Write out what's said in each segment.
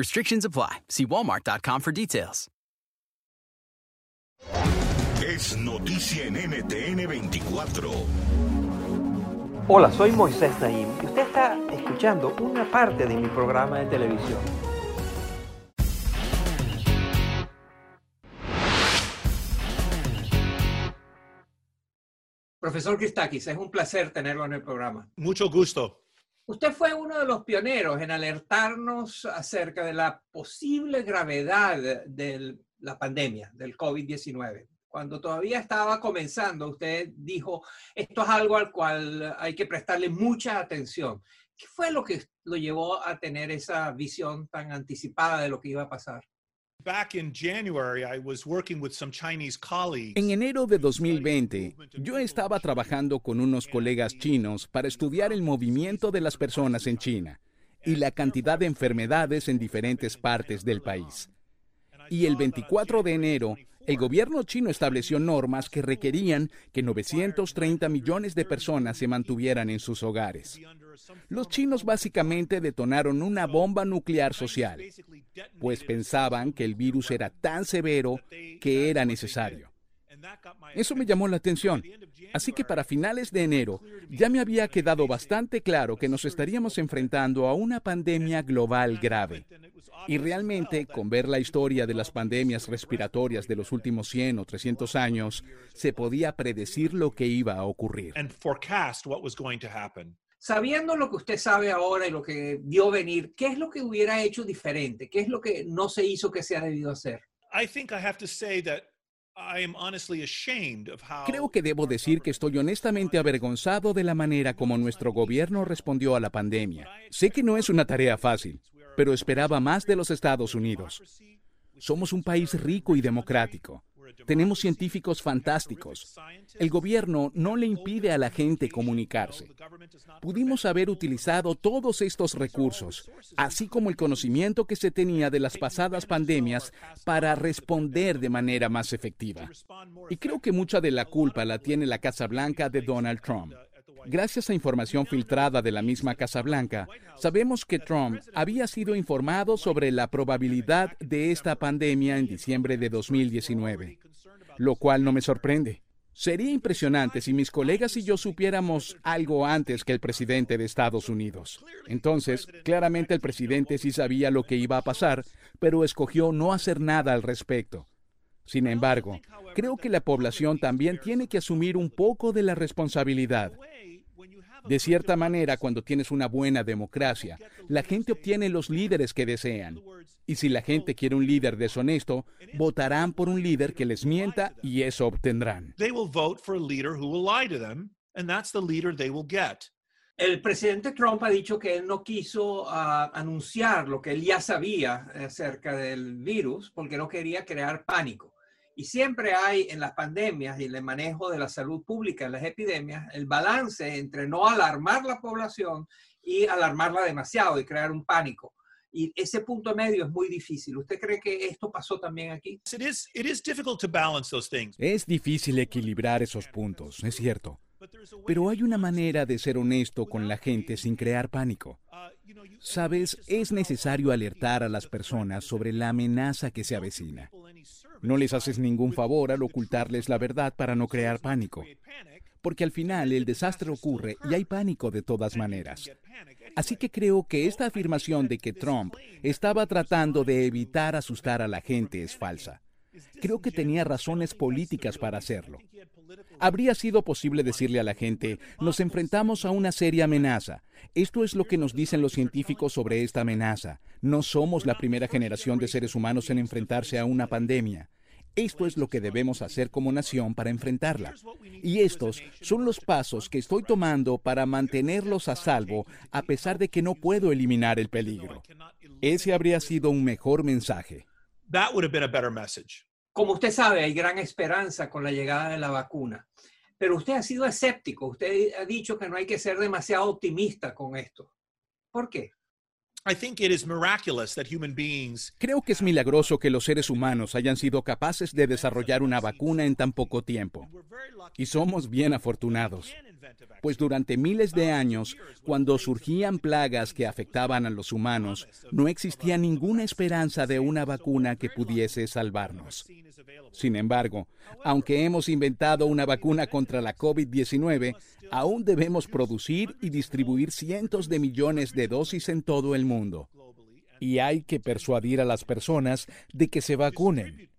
Restrictions apply. See walmart.com for details. Es noticia en NTN 24. Hola, soy Moisés Naim y usted está escuchando una parte de mi programa de televisión. Profesor Christakis, es un placer tenerlo en el programa. Mucho gusto. Usted fue uno de los pioneros en alertarnos acerca de la posible gravedad de la pandemia del COVID-19. Cuando todavía estaba comenzando, usted dijo, esto es algo al cual hay que prestarle mucha atención. ¿Qué fue lo que lo llevó a tener esa visión tan anticipada de lo que iba a pasar? En enero de 2020, yo estaba trabajando con unos colegas chinos para estudiar el movimiento de las personas en China y la cantidad de enfermedades en diferentes partes del país. Y el 24 de enero, el gobierno chino estableció normas que requerían que 930 millones de personas se mantuvieran en sus hogares. Los chinos básicamente detonaron una bomba nuclear social, pues pensaban que el virus era tan severo que era necesario. Eso me llamó la atención. Así que para finales de enero ya me había quedado bastante claro que nos estaríamos enfrentando a una pandemia global grave. Y realmente, con ver la historia de las pandemias respiratorias de los últimos 100 o 300 años, se podía predecir lo que iba a ocurrir. Sabiendo lo que usted sabe ahora y lo que vio venir, ¿qué es lo que hubiera hecho diferente? ¿Qué es lo que no se hizo que se ha debido hacer? Creo que debo decir que estoy honestamente avergonzado de la manera como nuestro gobierno respondió a la pandemia. Sé que no es una tarea fácil, pero esperaba más de los Estados Unidos. Somos un país rico y democrático. Tenemos científicos fantásticos. El gobierno no le impide a la gente comunicarse. Pudimos haber utilizado todos estos recursos, así como el conocimiento que se tenía de las pasadas pandemias, para responder de manera más efectiva. Y creo que mucha de la culpa la tiene la Casa Blanca de Donald Trump. Gracias a información filtrada de la misma Casa Blanca, sabemos que Trump había sido informado sobre la probabilidad de esta pandemia en diciembre de 2019, lo cual no me sorprende. Sería impresionante si mis colegas y yo supiéramos algo antes que el presidente de Estados Unidos. Entonces, claramente el presidente sí sabía lo que iba a pasar, pero escogió no hacer nada al respecto. Sin embargo, creo que la población también tiene que asumir un poco de la responsabilidad. De cierta manera, cuando tienes una buena democracia, la gente obtiene los líderes que desean. Y si la gente quiere un líder deshonesto, votarán por un líder que les mienta y eso obtendrán. El presidente Trump ha dicho que él no quiso ah, anunciar lo que él ya sabía acerca del virus porque no quería crear pánico. Y siempre hay en las pandemias y en el manejo de la salud pública en las epidemias el balance entre no alarmar la población y alarmarla demasiado y crear un pánico. Y ese punto medio es muy difícil. ¿Usted cree que esto pasó también aquí? Es difícil equilibrar esos puntos, es cierto. Pero hay una manera de ser honesto con la gente sin crear pánico. Sabes, es necesario alertar a las personas sobre la amenaza que se avecina. No les haces ningún favor al ocultarles la verdad para no crear pánico. Porque al final el desastre ocurre y hay pánico de todas maneras. Así que creo que esta afirmación de que Trump estaba tratando de evitar asustar a la gente es falsa. Creo que tenía razones políticas para hacerlo. Habría sido posible decirle a la gente, nos enfrentamos a una seria amenaza. Esto es lo que nos dicen los científicos sobre esta amenaza. No somos la primera generación de seres humanos en enfrentarse a una pandemia. Esto es lo que debemos hacer como nación para enfrentarla. Y estos son los pasos que estoy tomando para mantenerlos a salvo a pesar de que no puedo eliminar el peligro. Ese habría sido un mejor mensaje. Como usted sabe, hay gran esperanza con la llegada de la vacuna, pero usted ha sido escéptico, usted ha dicho que no hay que ser demasiado optimista con esto. ¿Por qué? Creo que es milagroso que los seres humanos hayan sido capaces de desarrollar una vacuna en tan poco tiempo. Y somos bien afortunados, pues durante miles de años, cuando surgían plagas que afectaban a los humanos, no existía ninguna esperanza de una vacuna que pudiese salvarnos. Sin embargo, aunque hemos inventado una vacuna contra la COVID-19, aún debemos producir y distribuir cientos de millones de dosis en todo el mundo. Y hay que persuadir a las personas de que se vacunen.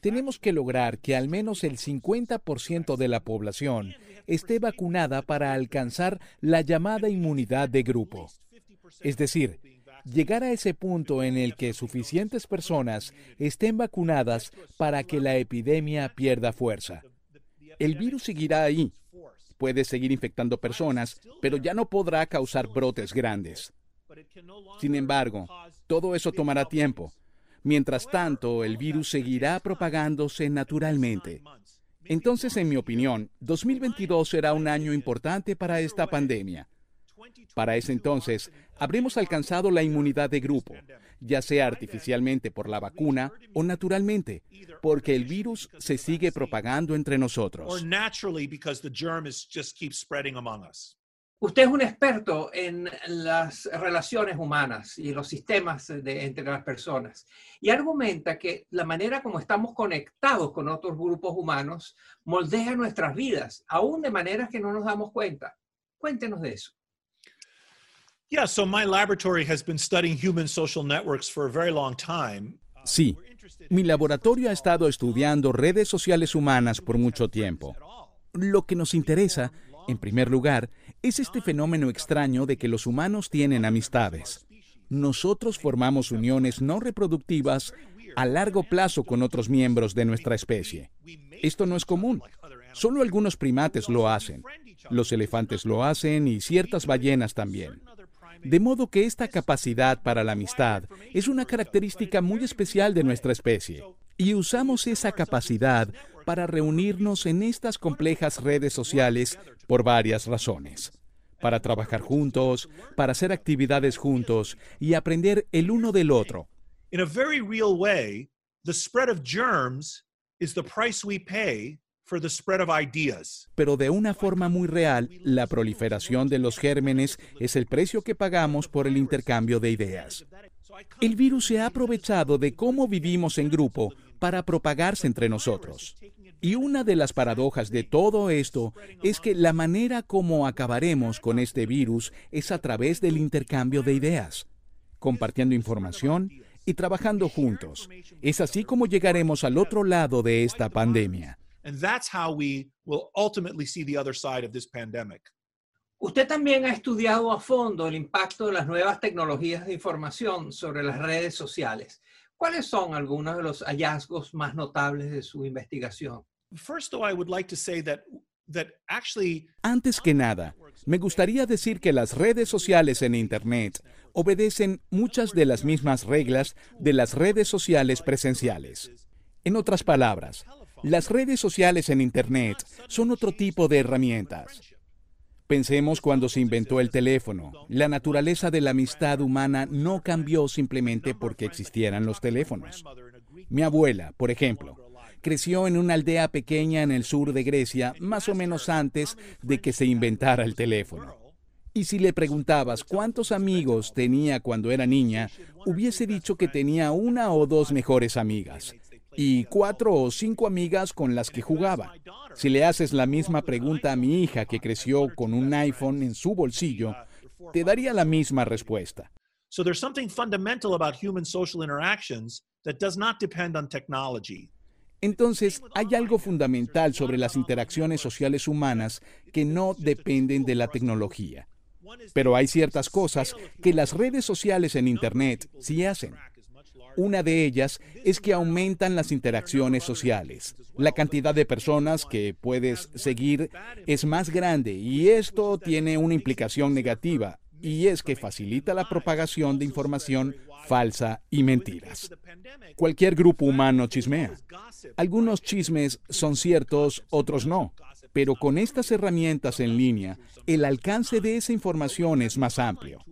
Tenemos que lograr que al menos el 50% de la población esté vacunada para alcanzar la llamada inmunidad de grupo. Es decir, llegar a ese punto en el que suficientes personas estén vacunadas para que la epidemia pierda fuerza. El virus seguirá ahí. Puede seguir infectando personas, pero ya no podrá causar brotes grandes. Sin embargo, todo eso tomará tiempo. Mientras tanto, el virus seguirá propagándose naturalmente. Entonces, en mi opinión, 2022 será un año importante para esta pandemia. Para ese entonces, habremos alcanzado la inmunidad de grupo, ya sea artificialmente por la vacuna o naturalmente, porque el virus se sigue propagando entre nosotros. Usted es un experto en las relaciones humanas y los sistemas entre las personas y argumenta que la manera como estamos conectados con otros grupos humanos moldea nuestras vidas, aún de maneras que no nos damos cuenta. Cuéntenos de eso. Sí, mi laboratorio ha estado estudiando redes sociales humanas por mucho tiempo. Lo que nos interesa, en primer lugar, es este fenómeno extraño de que los humanos tienen amistades. Nosotros formamos uniones no reproductivas a largo plazo con otros miembros de nuestra especie. Esto no es común. Solo algunos primates lo hacen. Los elefantes lo hacen y ciertas ballenas también. De modo que esta capacidad para la amistad es una característica muy especial de nuestra especie. Y usamos esa capacidad para reunirnos en estas complejas redes sociales por varias razones. Para trabajar juntos, para hacer actividades juntos y aprender el uno del otro. In a very real way, the spread of germs is the price we pay pero de una forma muy real, la proliferación de los gérmenes es el precio que pagamos por el intercambio de ideas. El virus se ha aprovechado de cómo vivimos en grupo para propagarse entre nosotros. Y una de las paradojas de todo esto es que la manera como acabaremos con este virus es a través del intercambio de ideas, compartiendo información y trabajando juntos. Es así como llegaremos al otro lado de esta pandemia. And that's how we will ultimately see the other side of this pandemic. Usted también ha estudiado a fondo el impacto de las nuevas tecnologías de información sobre las redes sociales. ¿Cuáles son algunos de los hallazgos más notables de su investigación? First, though, I would like to say that antes que nada, me gustaría decir que las redes sociales en Internet obedecen muchas de las mismas reglas de las redes sociales presenciales. En otras palabras, las redes sociales en Internet son otro tipo de herramientas. Pensemos cuando se inventó el teléfono. La naturaleza de la amistad humana no cambió simplemente porque existieran los teléfonos. Mi abuela, por ejemplo, creció en una aldea pequeña en el sur de Grecia más o menos antes de que se inventara el teléfono. Y si le preguntabas cuántos amigos tenía cuando era niña, hubiese dicho que tenía una o dos mejores amigas y cuatro o cinco amigas con las que jugaba. Si le haces la misma pregunta a mi hija que creció con un iPhone en su bolsillo, te daría la misma respuesta. So there's something fundamental about human social interactions that does not depend on technology. Entonces, hay algo fundamental sobre las interacciones sociales humanas que no dependen de la tecnología. Pero hay ciertas cosas que las redes sociales en Internet sí hacen. Una de ellas es que aumentan las interacciones sociales. La cantidad de personas que puedes seguir es más grande y esto tiene una implicación negativa y es que facilita la propagación de información falsa y mentiras. Cualquier grupo humano chismea. Algunos chismes son ciertos, otros no. Pero con estas herramientas en línea, el alcance de esa información es más amplio.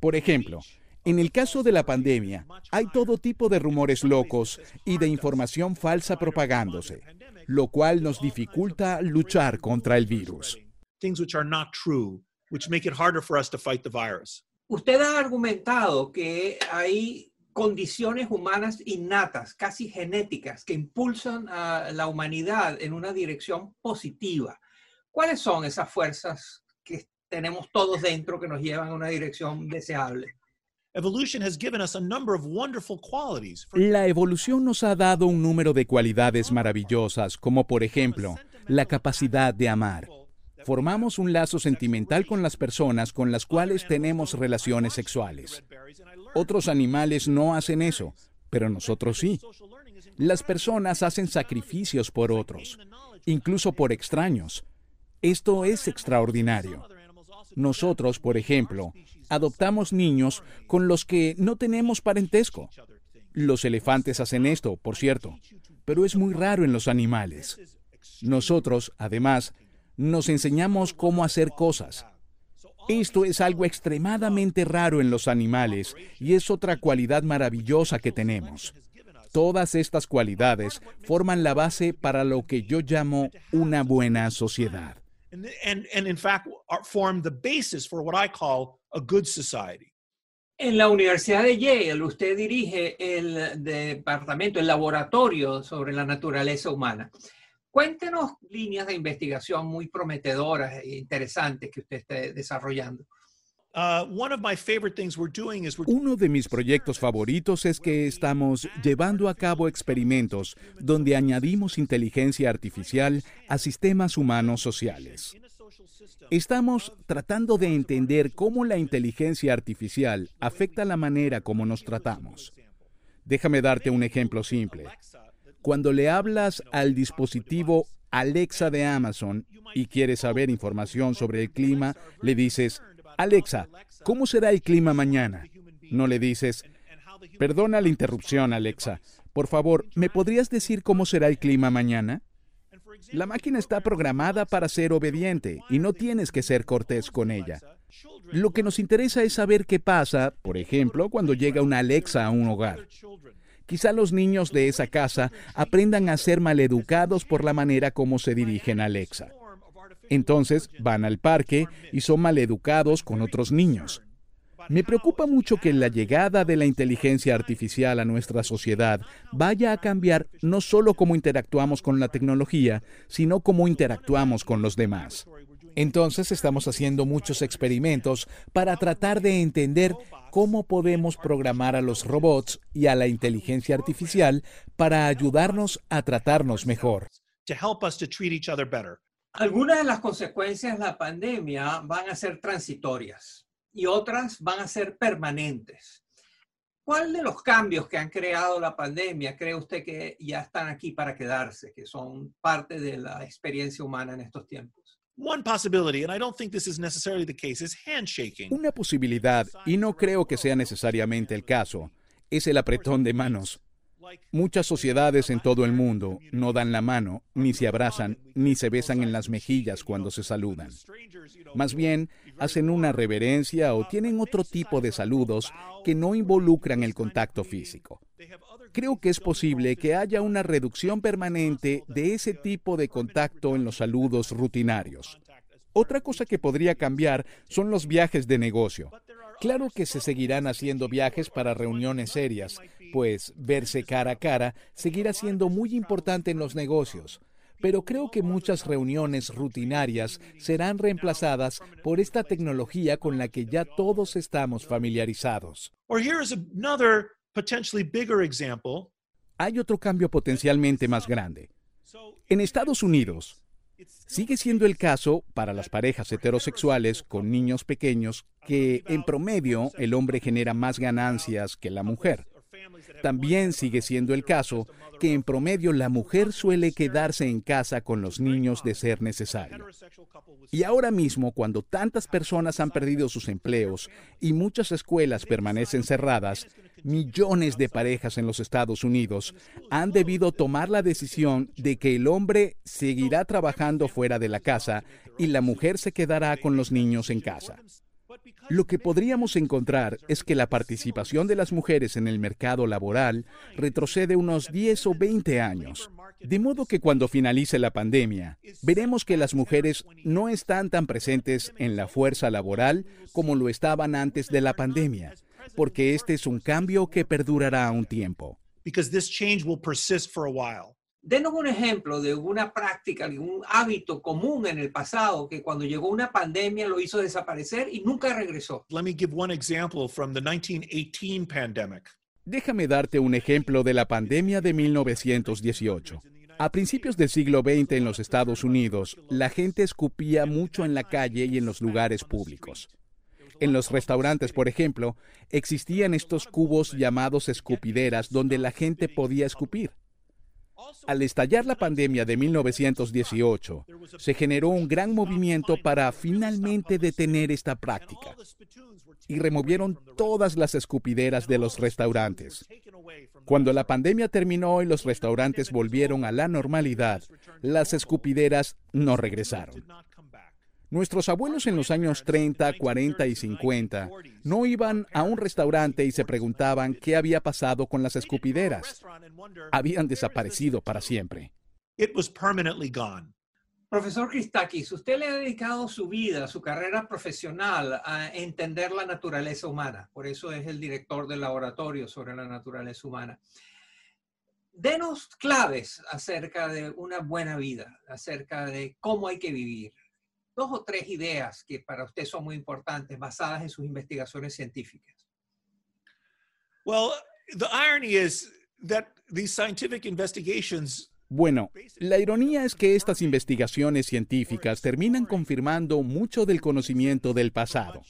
Por ejemplo, en el caso de la pandemia, hay todo tipo de rumores locos y de información falsa propagándose, lo cual nos dificulta luchar contra el virus. Usted ha argumentado que hay condiciones humanas innatas, casi genéticas, que impulsan a la humanidad en una dirección positiva. ¿Cuáles son esas fuerzas que tenemos todos dentro que nos llevan a una dirección deseable? La evolución nos ha dado un número de cualidades maravillosas, como por ejemplo, la capacidad de amar. Formamos un lazo sentimental con las personas con las cuales tenemos relaciones sexuales. Otros animales no hacen eso, pero nosotros sí. Las personas hacen sacrificios por otros, incluso por extraños. Esto es extraordinario. Nosotros, por ejemplo, adoptamos niños con los que no tenemos parentesco. Los elefantes hacen esto, por cierto, pero es muy raro en los animales. Nosotros, además, nos enseñamos cómo hacer cosas. Esto es algo extremadamente raro en los animales y es otra cualidad maravillosa que tenemos. Todas estas cualidades forman la base para lo que yo llamo una buena sociedad. En la Universidad de Yale, usted dirige el departamento, el laboratorio sobre la naturaleza humana. Cuéntenos líneas de investigación muy prometedoras e interesantes que usted esté desarrollando. Uno de mis proyectos favoritos es que estamos llevando a cabo experimentos donde añadimos inteligencia artificial a sistemas humanos sociales. Estamos tratando de entender cómo la inteligencia artificial afecta la manera como nos tratamos. Déjame darte un ejemplo simple. Cuando le hablas al dispositivo Alexa de Amazon y quieres saber información sobre el clima, le dices, Alexa, ¿cómo será el clima mañana? No le dices, perdona la interrupción, Alexa. Por favor, ¿me podrías decir cómo será el clima mañana? La máquina está programada para ser obediente y no tienes que ser cortés con ella. Lo que nos interesa es saber qué pasa, por ejemplo, cuando llega una Alexa a un hogar. Quizá los niños de esa casa aprendan a ser maleducados por la manera como se dirigen a Alexa. Entonces van al parque y son maleducados con otros niños. Me preocupa mucho que la llegada de la inteligencia artificial a nuestra sociedad vaya a cambiar no solo cómo interactuamos con la tecnología, sino cómo interactuamos con los demás. Entonces estamos haciendo muchos experimentos para tratar de entender cómo podemos programar a los robots y a la inteligencia artificial para ayudarnos a tratarnos mejor. Algunas de las consecuencias de la pandemia van a ser transitorias y otras van a ser permanentes. ¿Cuál de los cambios que han creado la pandemia cree usted que ya están aquí para quedarse, que son parte de la experiencia humana en estos tiempos? Una posibilidad, y no creo que sea necesariamente el caso, es el apretón de manos. Muchas sociedades en todo el mundo no dan la mano, ni se abrazan, ni se besan en las mejillas cuando se saludan. Más bien, hacen una reverencia o tienen otro tipo de saludos que no involucran el contacto físico. Creo que es posible que haya una reducción permanente de ese tipo de contacto en los saludos rutinarios. Otra cosa que podría cambiar son los viajes de negocio. Claro que se seguirán haciendo viajes para reuniones serias, pues verse cara a cara seguirá siendo muy importante en los negocios. pero creo que muchas reuniones rutinarias serán reemplazadas por esta tecnología con la que ya todos estamos familiarizados. Hay otro cambio potencialmente más grande. En Estados Unidos, sigue siendo el caso para las parejas heterosexuales con niños pequeños que en promedio el hombre genera más ganancias que la mujer. También sigue siendo el caso que en promedio la mujer suele quedarse en casa con los niños de ser necesario. Y ahora mismo, cuando tantas personas han perdido sus empleos y muchas escuelas permanecen cerradas, millones de parejas en los Estados Unidos han debido tomar la decisión de que el hombre seguirá trabajando fuera de la casa y la mujer se quedará con los niños en casa. Lo que podríamos encontrar es que la participación de las mujeres en el mercado laboral retrocede unos 10 o 20 años. De modo que cuando finalice la pandemia, veremos que las mujeres no están tan presentes en la fuerza laboral como lo estaban antes de la pandemia, porque este es un cambio que perdurará un tiempo. Denos un ejemplo de una práctica, de un hábito común en el pasado que cuando llegó una pandemia lo hizo desaparecer y nunca regresó. Let me give one example from the 1918 pandemic. Déjame darte un ejemplo de la pandemia de 1918. A principios del siglo XX en los Estados Unidos, la gente escupía mucho en la calle y en los lugares públicos. En los restaurantes, por ejemplo, existían estos cubos llamados escupideras donde la gente podía escupir. Al estallar la pandemia de 1918, se generó un gran movimiento para finalmente detener esta práctica y removieron todas las escupideras de los restaurantes. Cuando la pandemia terminó y los restaurantes volvieron a la normalidad, las escupideras no regresaron. Nuestros abuelos en los años 30, 40 y 50 no iban a un restaurante y se preguntaban qué había pasado con las escupideras. Habían desaparecido para siempre. Profesor Christakis, usted le ha dedicado su vida, su carrera profesional a entender la naturaleza humana. Por eso es el director del laboratorio sobre la naturaleza humana. Denos claves acerca de una buena vida, acerca de cómo hay que vivir dos o tres ideas que para usted son muy importantes basadas en sus investigaciones científicas. Well, the irony is that these scientific investigations bueno, la ironía es que estas investigaciones científicas terminan confirmando mucho del conocimiento del pasado.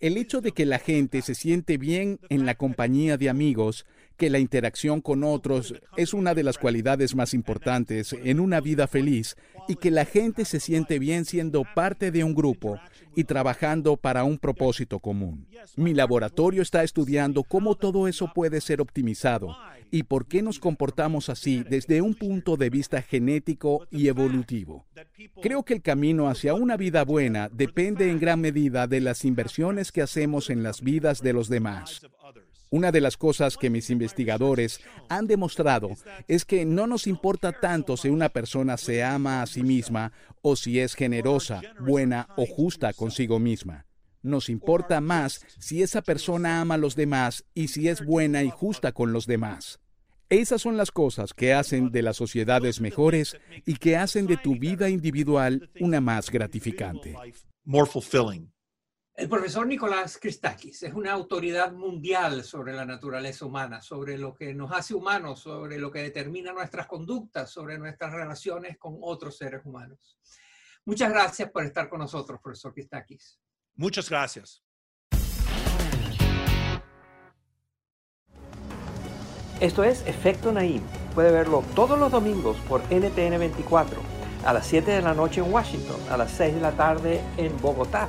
El hecho de que la gente se siente bien en la compañía de amigos que la interacción con otros es una de las cualidades más importantes en una vida feliz y que la gente se siente bien siendo parte de un grupo y trabajando para un propósito común. Mi laboratorio está estudiando cómo todo eso puede ser optimizado y por qué nos comportamos así desde un punto de vista genético y evolutivo. Creo que el camino hacia una vida buena depende en gran medida de las inversiones que hacemos en las vidas de los demás. Una de las cosas que mis investigadores han demostrado es que no nos importa tanto si una persona se ama a sí misma o si es generosa, buena o justa consigo misma. Nos importa más si esa persona ama a los demás y si es buena y justa con los demás. Esas son las cosas que hacen de las sociedades mejores y que hacen de tu vida individual una más gratificante. El profesor Nicolás Christakis es una autoridad mundial sobre la naturaleza humana, sobre lo que nos hace humanos, sobre lo que determina nuestras conductas, sobre nuestras relaciones con otros seres humanos. Muchas gracias por estar con nosotros, profesor Christakis. Muchas gracias. Esto es Efecto Naim. Puede verlo todos los domingos por NTN 24 a las 7 de la noche en Washington, a las 6 de la tarde en Bogotá